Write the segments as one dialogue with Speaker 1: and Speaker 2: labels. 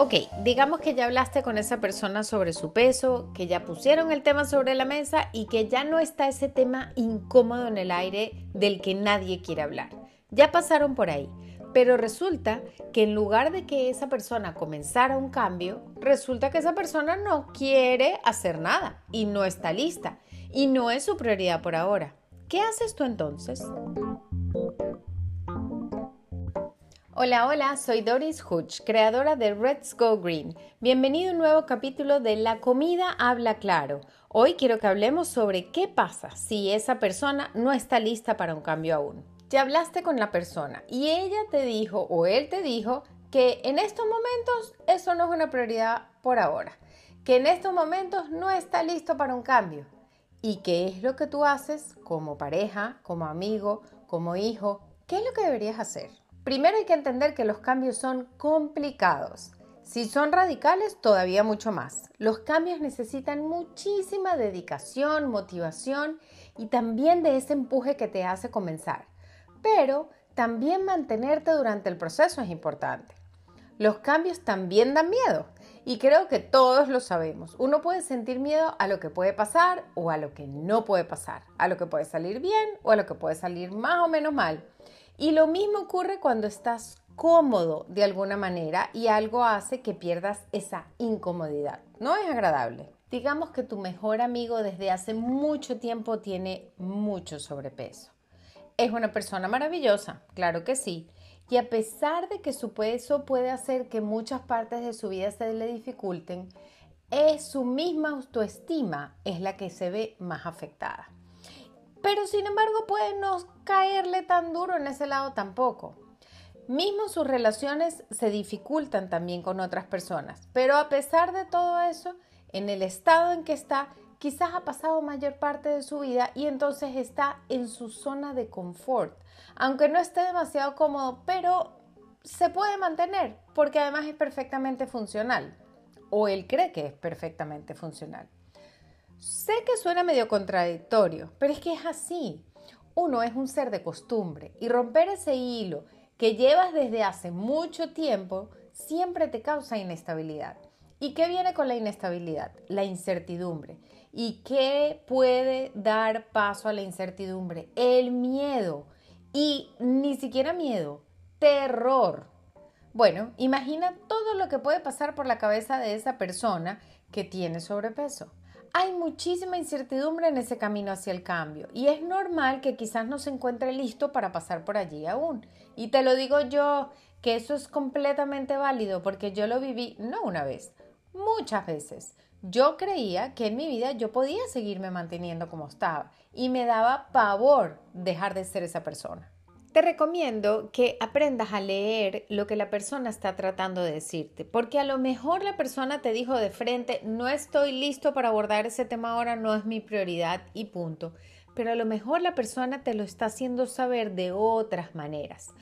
Speaker 1: Ok, digamos que ya hablaste con esa persona sobre su peso, que ya pusieron el tema sobre la mesa y que ya no está ese tema incómodo en el aire del que nadie quiere hablar. Ya pasaron por ahí, pero resulta que en lugar de que esa persona comenzara un cambio, resulta que esa persona no quiere hacer nada y no está lista y no es su prioridad por ahora. ¿Qué haces tú entonces? Hola, hola, soy Doris Hutch, creadora de Let's Go Green. Bienvenido a un nuevo capítulo de La comida habla claro. Hoy quiero que hablemos sobre qué pasa si esa persona no está lista para un cambio aún. Ya hablaste con la persona y ella te dijo o él te dijo que en estos momentos eso no es una prioridad por ahora, que en estos momentos no está listo para un cambio. ¿Y qué es lo que tú haces como pareja, como amigo, como hijo? ¿Qué es lo que deberías hacer? Primero hay que entender que los cambios son complicados. Si son radicales, todavía mucho más. Los cambios necesitan muchísima dedicación, motivación y también de ese empuje que te hace comenzar. Pero también mantenerte durante el proceso es importante. Los cambios también dan miedo y creo que todos lo sabemos. Uno puede sentir miedo a lo que puede pasar o a lo que no puede pasar, a lo que puede salir bien o a lo que puede salir más o menos mal. Y lo mismo ocurre cuando estás cómodo de alguna manera y algo hace que pierdas esa incomodidad. No es agradable. Digamos que tu mejor amigo desde hace mucho tiempo tiene mucho sobrepeso. Es una persona maravillosa, claro que sí. Y a pesar de que su peso puede hacer que muchas partes de su vida se le dificulten, es su misma autoestima es la que se ve más afectada. Pero sin embargo puede no caerle tan duro en ese lado tampoco. Mismo sus relaciones se dificultan también con otras personas, pero a pesar de todo eso, en el estado en que está, quizás ha pasado mayor parte de su vida y entonces está en su zona de confort, aunque no esté demasiado cómodo, pero se puede mantener porque además es perfectamente funcional, o él cree que es perfectamente funcional. Sé que suena medio contradictorio, pero es que es así. Uno es un ser de costumbre y romper ese hilo que llevas desde hace mucho tiempo siempre te causa inestabilidad. ¿Y qué viene con la inestabilidad? La incertidumbre. ¿Y qué puede dar paso a la incertidumbre? El miedo. Y ni siquiera miedo, terror. Bueno, imagina todo lo que puede pasar por la cabeza de esa persona que tiene sobrepeso hay muchísima incertidumbre en ese camino hacia el cambio y es normal que quizás no se encuentre listo para pasar por allí aún. Y te lo digo yo, que eso es completamente válido porque yo lo viví no una vez, muchas veces. Yo creía que en mi vida yo podía seguirme manteniendo como estaba y me daba pavor dejar de ser esa persona. Te recomiendo que aprendas a leer lo que la persona está tratando de decirte, porque a lo mejor la persona te dijo de frente, no estoy listo para abordar ese tema ahora, no es mi prioridad y punto, pero a lo mejor la persona te lo está haciendo saber de otras maneras.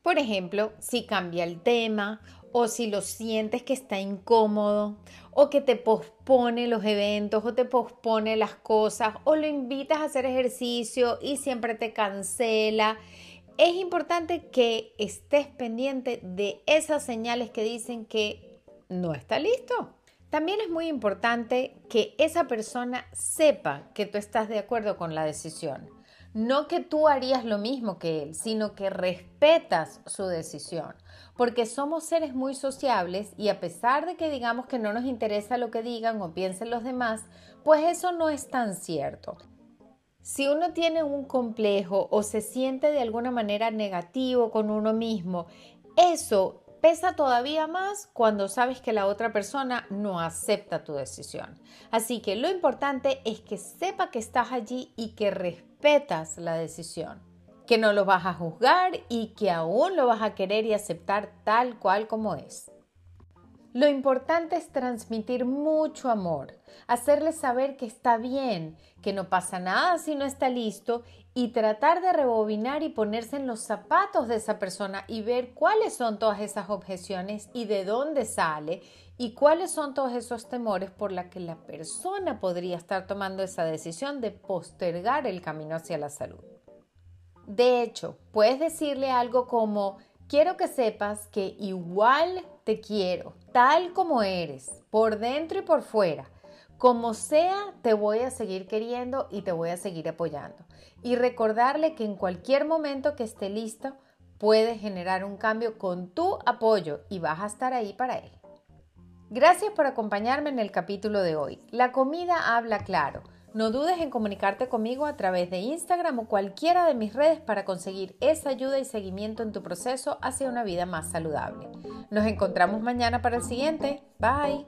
Speaker 1: Por ejemplo, si cambia el tema o si lo sientes que está incómodo o que te pospone los eventos o te pospone las cosas o lo invitas a hacer ejercicio y siempre te cancela es importante que estés pendiente de esas señales que dicen que no está listo. También es muy importante que esa persona sepa que tú estás de acuerdo con la decisión. No que tú harías lo mismo que él, sino que respetas su decisión. Porque somos seres muy sociables y a pesar de que digamos que no nos interesa lo que digan o piensen los demás, pues eso no es tan cierto. Si uno tiene un complejo o se siente de alguna manera negativo con uno mismo, eso pesa todavía más cuando sabes que la otra persona no acepta tu decisión. Así que lo importante es que sepa que estás allí y que respetas la decisión, que no lo vas a juzgar y que aún lo vas a querer y aceptar tal cual como es. Lo importante es transmitir mucho amor, hacerle saber que está bien, que no pasa nada si no está listo y tratar de rebobinar y ponerse en los zapatos de esa persona y ver cuáles son todas esas objeciones y de dónde sale y cuáles son todos esos temores por la que la persona podría estar tomando esa decisión de postergar el camino hacia la salud. De hecho, puedes decirle algo como quiero que sepas que igual te quiero, tal como eres, por dentro y por fuera. Como sea, te voy a seguir queriendo y te voy a seguir apoyando. Y recordarle que en cualquier momento que esté listo, puedes generar un cambio con tu apoyo y vas a estar ahí para él. Gracias por acompañarme en el capítulo de hoy. La comida habla claro. No dudes en comunicarte conmigo a través de Instagram o cualquiera de mis redes para conseguir esa ayuda y seguimiento en tu proceso hacia una vida más saludable. Nos encontramos mañana para el siguiente. Bye.